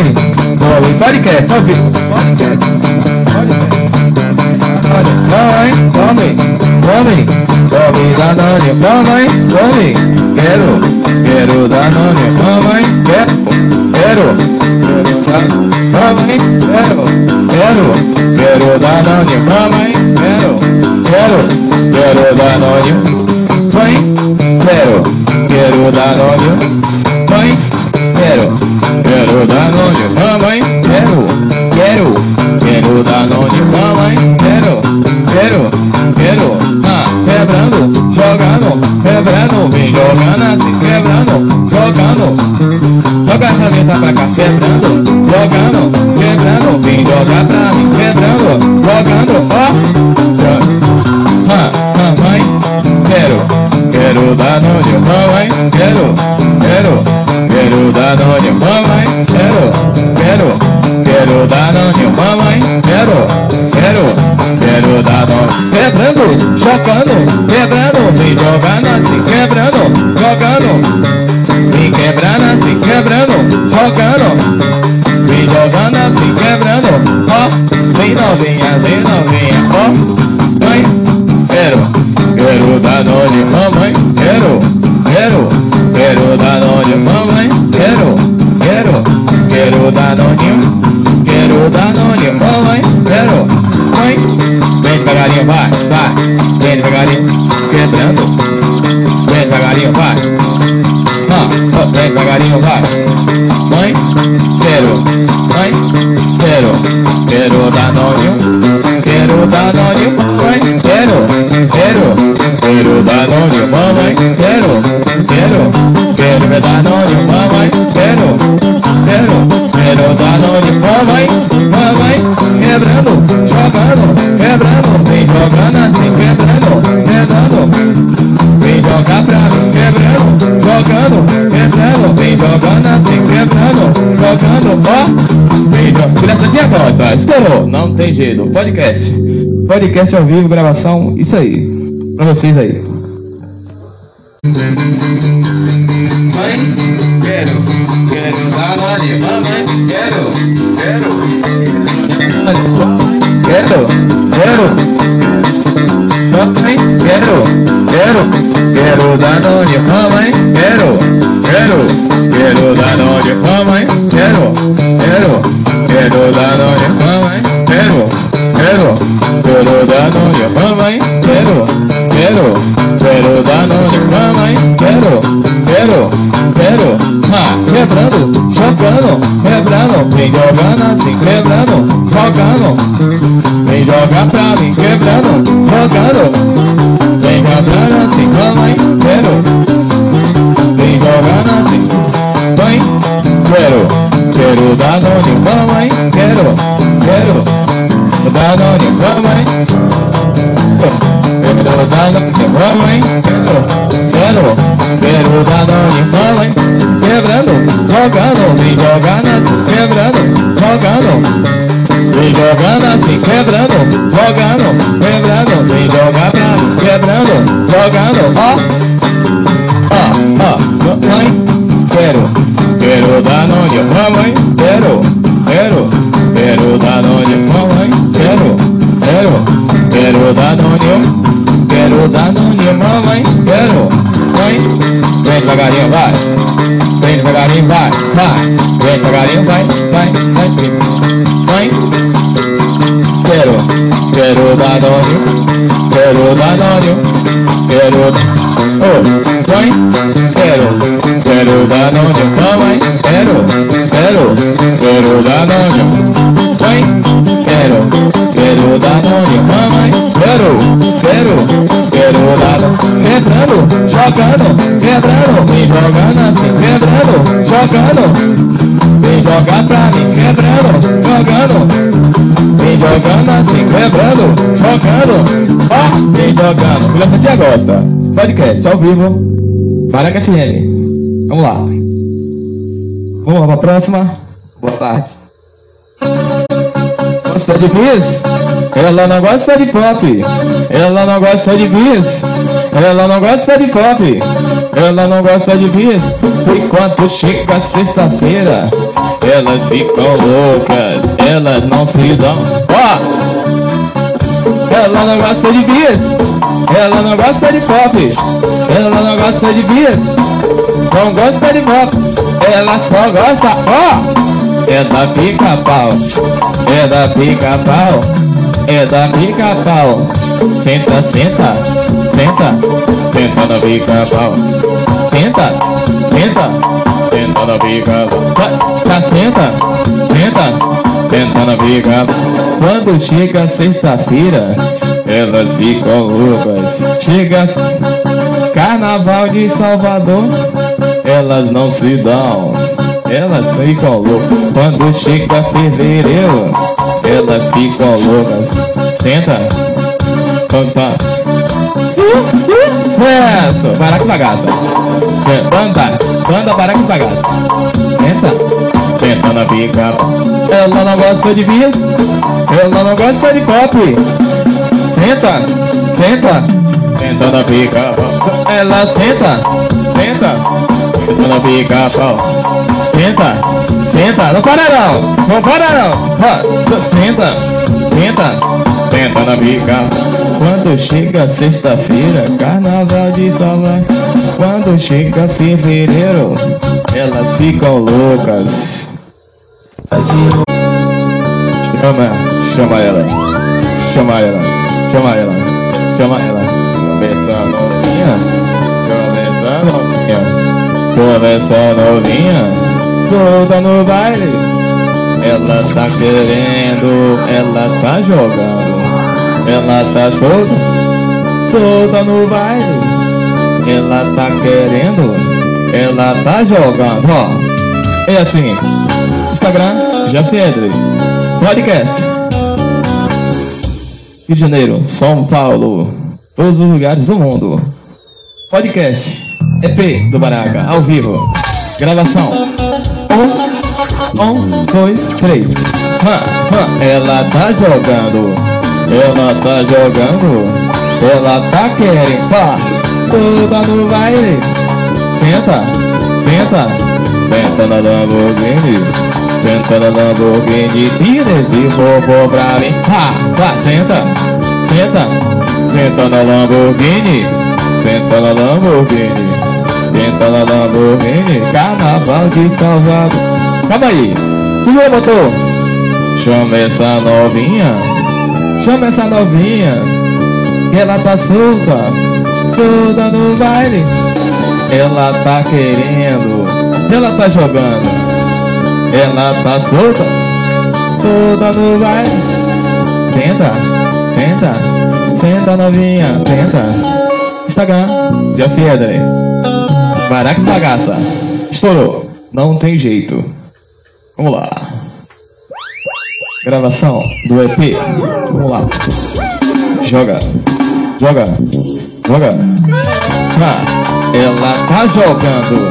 Vamos, vamos, podcast, ao vivo. Podcast, podcast. Vamos, vamos, vamos, vamos, Danone, vamos, vamos, quero, quero Danone, vamos, quero, quero, vamos, quero, quero, quero Danone, vamos, quero, quero, quero Danone, vem, quero, quero Danone, vem, quero, quero Danone, vamos, quero, quero, quero Danone, vamos, quero, quero, quero, ah, quebrando, jogando, quebrando, vem jogando assim, quebrando, jogando, joga essa letra pra cá, quebrando, jogando, quebrando, vem jogar pra mim, quebrando, jogando, ó, ah, mamãe, quero, quero Danone, mamãe, quero, quero Danone, mamãe, quero, quero, quero Danone, mamãe, quero, quero, quero Danone, quebrando, chocando, quebrando, vem jogando assim, quebrando, jogando, vem quebrando assim, quebrando, jogando. Vem jogando assim, quebrando, ó, vem novinha, vem novinha, devagarinho, quebrando, vem devagarinho, vai, ah, vem devagarinho, vai, Criançadinha gosta, estourou, não tem jeito. Podcast. Podcast ao vivo, gravação, isso aí. Pra vocês aí. Mãe, quero, quero Danone, mamãe, quero, quero. Quero, quero. Mamãe, quero, quero, quero Danone, mamãe, quero, quero, quero Danone, mamãe, quero, quero, quero Danone, mamãe, quero, quero, quero Danone, mamãe, quero, quero, quero Danone, mamãe, quero, quero, quero, ah, quebrando, jogando, quebrando, vem jogando assim, quebrando, jogando, vem jogar pra mim, quebrando, jogando, vem quebrando assim, quero Danone, mamãe, quero, quero, Danone, mamãe, quero Danone, mamãe, quero, quero, quero Danone, mamãe, quebrando, jogando, vem jogando assim, quebrando, jogando. Vem jogando assim, quebrando, jogando, quebrando, vem mim, quebrando, jogando, ó, Danone, mamãe, quero, quero, quero Danone, mamãe, quero, quero, quero Danone, quero Danone, mamãe, quero, mãe, vem devagarinho, vai, vem devagarinho, vai, vai, vem devagarinho, vai, vai, vai, mãe, quero, quero Danone, quero Danone, quero, oh, mãe, quero, quero Danone, mamãe, quero Danone, mãe, quero, quero Danone, mamãe, quero, quero, quero Danone, quebrando, jogando, quebrando, vem jogando assim, quebrando, jogando. Vem jogar pra mim, quebrando, jogando. Vem jogando assim, quebrando, jogando. Ó, vem jogando. Criança tia gosta. Podcast ao vivo. Baraca FM. Vamos lá. Vamos lá pra próxima. Boa tarde. Gosta de bis? Ela não gosta de pop. Ela não gosta de bis. Ela não gosta de pop. Ela não gosta de bis. Enquanto chega sexta-feira, elas ficam loucas, elas não se dão. Ó! Ela não gosta de bis, ela não gosta de pop, ela não gosta de bis, não gosta de pop, ela só gosta, ó! É da pica-pau, é da pica-pau, é da pica-pau. Senta, senta, senta, senta na pica-pau. Senta, senta, senta na pica-pau. Tá, tá, senta, senta, senta na pica-pau. Quando chega sexta-feira, elas ficam loucas. Chega Carnaval de Salvador, elas não se dão. Elas ficam loucas. Quando chega fevereiro, elas ficam loucas. Senta, canta. Sucesso! Baraca bagaça. Banda, banda baraca bagaça. Senta, senta na pica. Ela não gosta de bis, ela não gosta de copo. Senta, senta, senta na pica. Ela senta, senta, senta na pica. Senta, senta, não para não, não para não. Senta, senta, senta na pica. Quando chega sexta-feira, carnaval de Salvador. Quando chega fevereiro, elas ficam loucas. Chama, chama ela, chama ela, chama ela, chama ela. Começa novinha, começa novinha, começa novinha, solta no baile. Ela tá querendo, ela tá jogando, ela tá solta, solta no baile. Ela tá querendo, ela tá jogando, ó. É assim, Instagram, Jeffy Edley. Podcast. Rio de Janeiro, São Paulo, todos os lugares do mundo. Podcast. EP do Baraca, ao vivo. Gravação. Um, um, dois, três. Hã, hã. Ela tá jogando. Ela tá jogando. Ela tá querendo. Pá. Toda no baile. Senta, senta, senta na Lamborghini. Senta na Lamborghini, tira esse robô pra mim. Ha, ha, senta, senta, senta na Lamborghini. Senta na Lamborghini, senta na Lamborghini. Carnaval de Salvador. Calma aí, segura motor. Chama essa novinha, chama essa novinha. Que ela tá solta, solta no baile. Ela tá querendo, ela tá jogando. Ela tá solta, solta no baile. Senta, senta, senta novinha, senta. Instagram, Jeff Edley. Baraca bagaça. Estourou. Não tem jeito. Vamos lá. Gravação do EP. Vamos lá. Joga, joga, joga. Ah, ela tá jogando.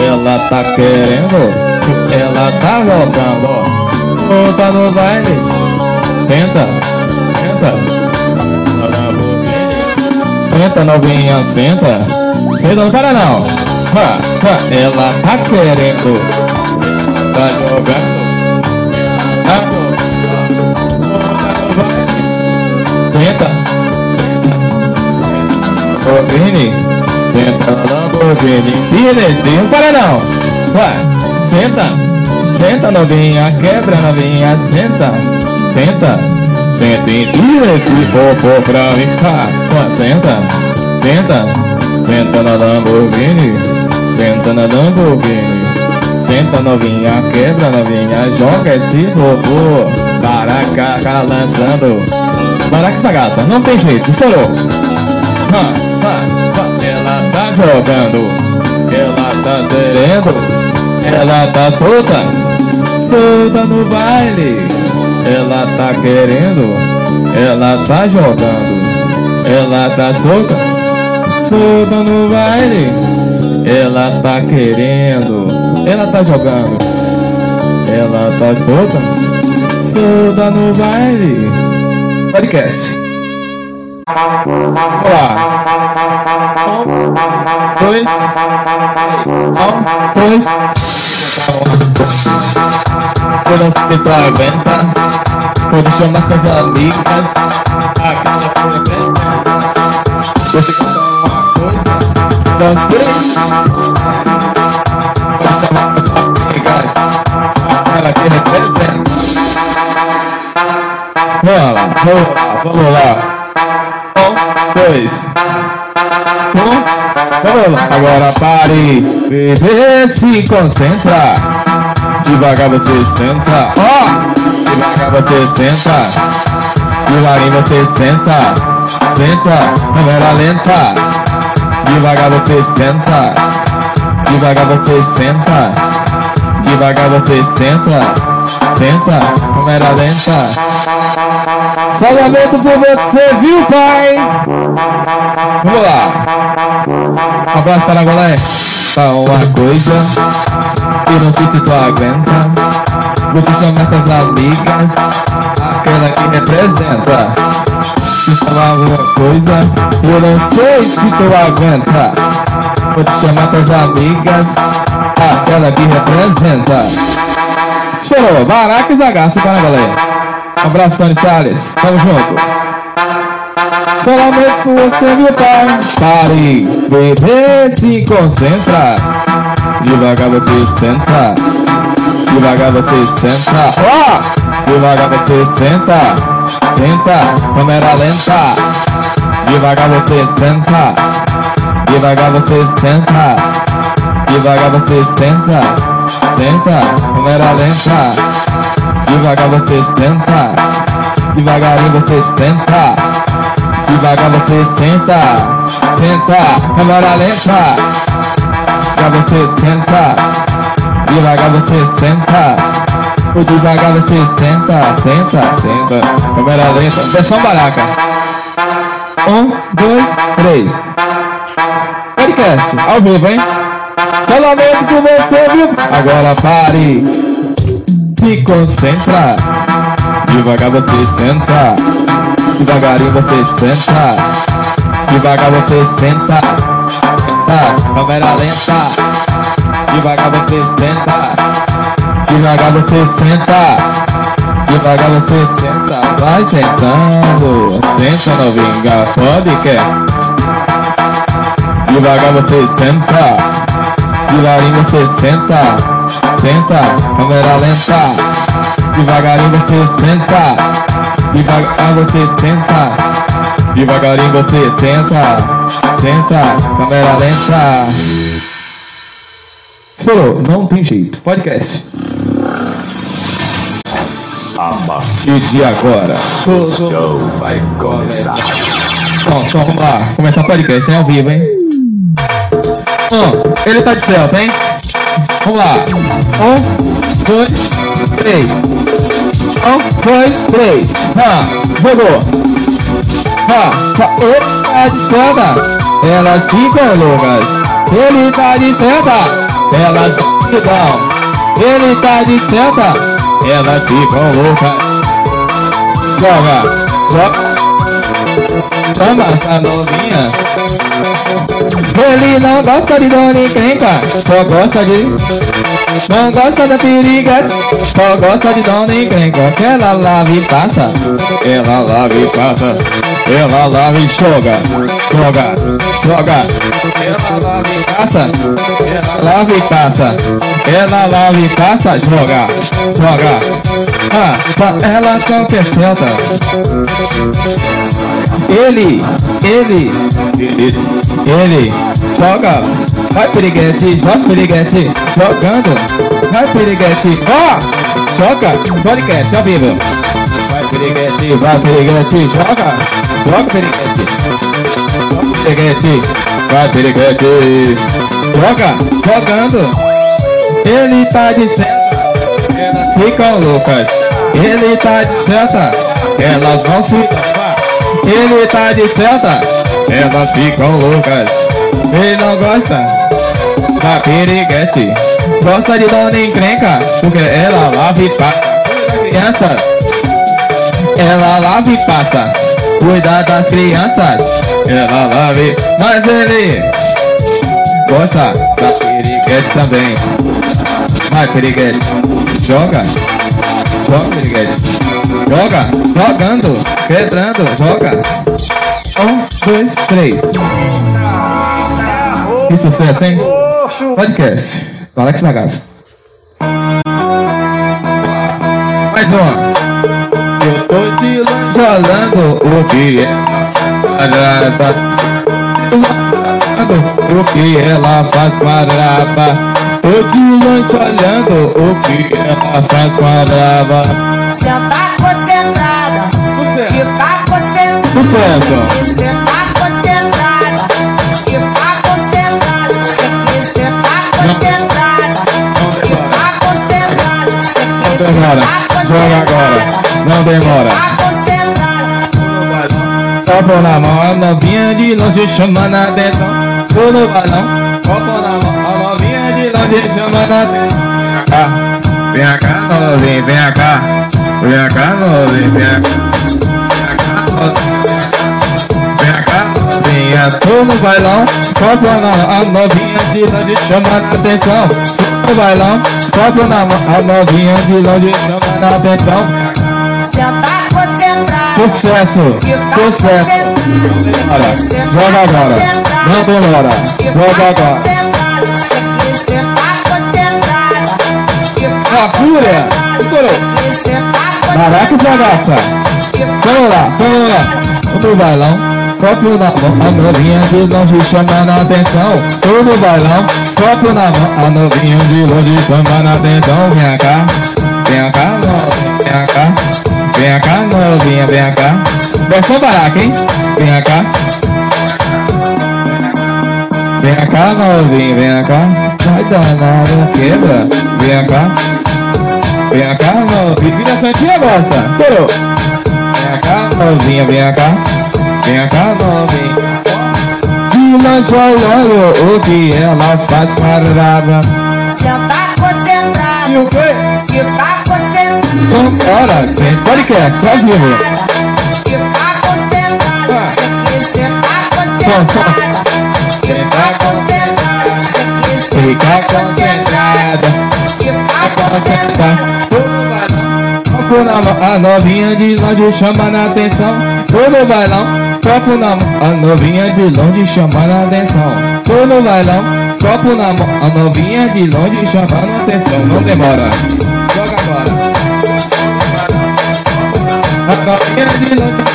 Ela tá querendo. Ela tá jogando. Volta no baile. Senta, senta. Senta, novinha, senta. Senta, não para não. Ha, ha. Ela tá querendo. Tá jogando. Tá Senta. Lamborghini. Senta na Lamborghini. Beleza, não para não. Vai. Senta, senta novinha, quebra novinha, senta, senta, senta e esse popô pra mim? Senta, senta, senta na Lamborghini, senta na Lamborghini, senta novinha, quebra novinha, joga esse popô, baraca lançando, baraca bagaça, não tem jeito, estourou. Ha, ha, ha. Ela tá jogando, ela tá querendo. Ela tá solta, solta no baile. Ela tá querendo, ela tá jogando. Ela tá solta, solta no baile. Ela tá querendo, ela tá jogando. Ela tá solta, solta no baile. Podcast. Vamos lá. Um, dois, um, dois. Se tu aguenta Quando chama suas amigas Vou te contar uma coisa Suas amigas Aquela que representa Vamos lá, vamos lá, vamos lá Um, dois Um Vamos lá. Agora pare, bebê, se concentra. Devagar você senta, ó. Oh! Devagar você senta. Devagarinho você senta. Senta, câmera lenta. Devagar você senta. Devagar você senta. Devagar você senta. Senta, câmera lenta. Salvamento por você, viu, pai? Vamos lá. Abraço para galera. Tá uma coisa que não sei se tu aguenta. Vou te chamar essas amigas, aquela que representa. Te chamar alguma coisa, eu não sei se tu aguenta. Vou te chamar tuas amigas, aquela que representa. Chorou, Baraca e Zagaço para a galera. Um abraço, Tony Salles. Tamo junto. Solamente você, meu pai. Pare, bebê, se concentra. Devagar você senta. Devagar você senta. Ó! Oh! Devagar você senta. Senta, câmera lenta. Devagar você senta. Devagar você senta. Devagar você senta. Senta, câmera lenta. Devagar você senta. Devagarinho você senta. Devagar você senta, senta, câmera lenta. Devagar você senta, devagar você senta. Devagar você senta, senta, senta, câmera lenta. Versão baraca. Um, dois, três. Podcast, ao vivo, hein? Solamente com você, viu? Agora pare. Se concentra. Devagar você senta. Devagarinho você senta Devagar você senta Senta, câmera lenta Devagar você senta Devagar você senta. Devagar você senta. Vai sentando. Senta no Vinga Podcast. Devagar você senta. Devagarinho você senta. Senta, câmera lenta. Devagarinho você senta. Devagar você senta, devagarinho você senta, senta, câmera lenta. Estourou, não tem jeito. Podcast. A partir de agora, o show vai começar. Som, som, vamos lá. Começar o podcast, hein? Ao vivo, hein? Um, ele tá de celta, hein? Vamos lá. Um, dois, três. Um, dois, três. Ha, jogou. Ha, ha, opa, de seta. Elas ficam loucas. Ele tá de seta. Elas ficam. Ele tá de seta. Elas ficam loucas. Joga, joga. Chama essa novinha. Ele não gosta de dona encrenca, só gosta de não gosta da periga, só gosta de dona encrenca. Que ela lava e passa, ela lava e passa Ela lava e joga, joga, joga. Ela lava e passa, ela lava e passa Ela lava e passa, joga, joga. Ah, ela são percenta Ele, ele, ele, joga Vai piriguete, joga piriguete, jogando. Vai piriguete, ó, joga, podcast ao vivo. Vai piriguete, vai piriguete, joga, joga piriguete. Joga piriguete, vai piriguete, joga, jogando. Ele tá dizendo, elas ficam loucas. Ele tá de seta, elas vão se Ele tá de seta, elas ficam loucas. Ele não gosta da piriguete. Gosta de dona encrenca Porque ela lava e passa. Criança Ela lava e passa. Cuida das crianças Ela lava e... Mas ele Gosta da piriguete também. Vai piriguete. Joga. Joga, Piriguete. Joga, jogando, quebrando, joga. Um, dois, três. Que sucesso, hein? Podcast. Do Alex Bagaça. Mais uma. Eu tô te lançando o que é. O que ela faz maraba. De longe olhando o que ela faz maraba. Senta concentrada, Sucesso. que tá concentrada. Sucesso. Senta concentrada, que tá concentrada. Que senta concentrada, que tá concentrada. Demora. senta Joga agora. Não demora. Tá concentrada. Copo na mão, a novinha de longe chamando a atenção. Tô no balão, copo na mão, a novinha de longe chamando a atenção. Vem cá, vem cá, novinha, vem cá. Vem cá, novinha, vem cá, novinha, tô no bailão, copo na mão, a novinha de longe chamando a atenção. Tô no bailão, copo na mão, a novinha de longe chamando a atenção. Senta concentrada. Sucesso, tá sucesso. que Joga tá agora. demora. Que Joga tá agora. Ó, fúria. Estourou. Baraca de bagaça. Vamos lá, vamos lá. No bailão, copo na mão, a novinha de longe chamando a atenção. Tô no bailão, copo na mão, a novinha de longe chamando a atenção. Vem cá, vem cá, vem cá. Vem cá, novinha, vem cá. Versão baraca, hein? Vem cá. Vem cá, novinha, vem cá. Vai danado, quebra. Vem cá. Vem cá, novinha. Vira Santinha gosta. Estourou. Vem cá, novinha, vem cá. Vem cá, novinha. De longe olhando o que ela faz parada. Senta concentrada. E o quê? Que tá concentrada. Vambora, sem podcast, ao vivo. Que tá concentrada. Você que senta Som, concentrada. Copo na mão, a novinha de longe chamando a atenção. Tô no bailão, copo na mão, a novinha de longe chamando a atenção. Tô no bailão, copo na mão, a novinha de longe chamando a atenção. Não demora, joga agora. A novinha de longe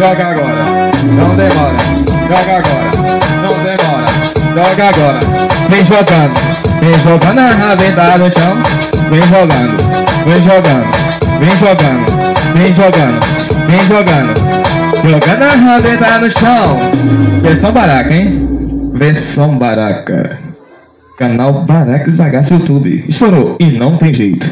Joga agora. Não demora. Joga agora. Não demora. Joga agora. Vem jogando. Vem jogando a rabeta no chão. Vem jogando. Vem jogando. Vem jogando. Vem jogando. Vem jogando. Jogando a rabeta no chão. Versão baraca, hein? Versão baraca. Canal Baracas Bagaço YouTube. Estourou. E não tem jeito.